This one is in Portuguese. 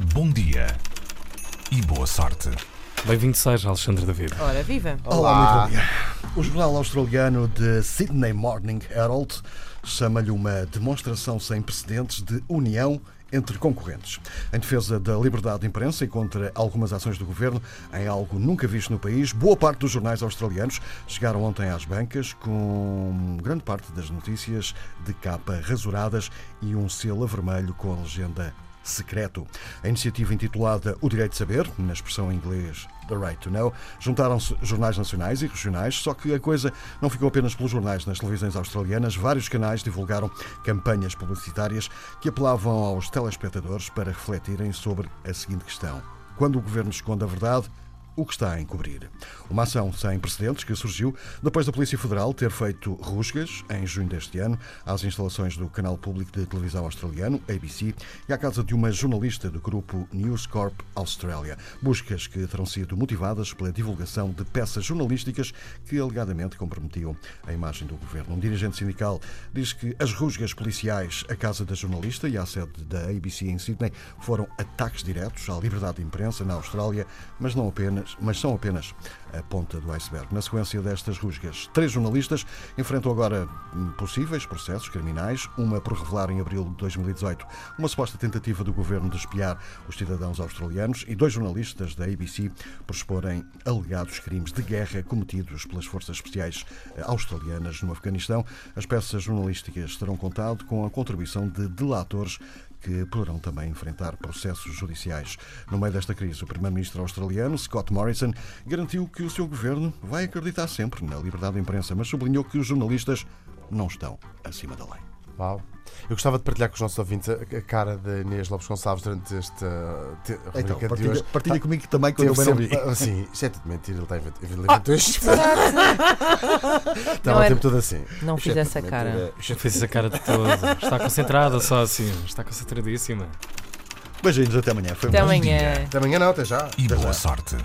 bom dia e boa sorte. Bem-vindo seja, Alexandre David. Ora, viva! Olá, muito bom dia. O jornal australiano The Sydney Morning Herald chama-lhe uma demonstração sem precedentes de união entre concorrentes. Em defesa da liberdade de imprensa e contra algumas ações do governo, em algo nunca visto no país, boa parte dos jornais australianos chegaram ontem às bancas com grande parte das notícias de capa rasuradas e um selo a vermelho com a legenda secreto. A iniciativa intitulada O Direito de Saber, na expressão em inglês The Right to Know, juntaram-se jornais nacionais e regionais, só que a coisa não ficou apenas pelos jornais. Nas televisões australianas, vários canais divulgaram campanhas publicitárias que apelavam aos telespectadores para refletirem sobre a seguinte questão: quando o governo esconde a verdade, o que está a encobrir. Uma ação sem precedentes que surgiu depois da Polícia Federal ter feito rusgas, em junho deste ano, às instalações do canal público de televisão australiano, ABC, e à casa de uma jornalista do grupo News Corp Australia. Buscas que terão sido motivadas pela divulgação de peças jornalísticas que alegadamente comprometiam a imagem do governo. Um dirigente sindical diz que as rusgas policiais à casa da jornalista e à sede da ABC em Sydney foram ataques diretos à liberdade de imprensa na Austrália, mas não apenas mas são apenas a ponta do iceberg. Na sequência destas rusgas, três jornalistas enfrentam agora possíveis processos criminais, uma por revelar em abril de 2018 uma suposta tentativa do governo de espiar os cidadãos australianos e dois jornalistas da ABC por exporem alegados crimes de guerra cometidos pelas forças especiais australianas no Afeganistão. As peças jornalísticas terão contado com a contribuição de delatores que poderão também enfrentar processos judiciais. No meio desta crise, o primeiro-ministro australiano, Scott Morrison, garantiu que o seu governo vai acreditar sempre na liberdade de imprensa, mas sublinhou que os jornalistas não estão acima da lei. Uau. Eu gostava de partilhar com os nossos ouvintes a, a cara de Inês Lopes Gonçalves durante esta te, então, rubrica de partilha, hoje. partilha Tá- comigo também quando eu sempre- Sim, isto é tudo mentira. Ele, teve, ele levantou este. Estava o é- tempo todo assim. Não Isto é fiz essa cara. Já fez essa cara de todo. Está concentrada só assim. Está concentradíssima. Beijinhos, até amanhã. Foi Até amanhã. Até amanhã não, até já. E Até boa já. sorte.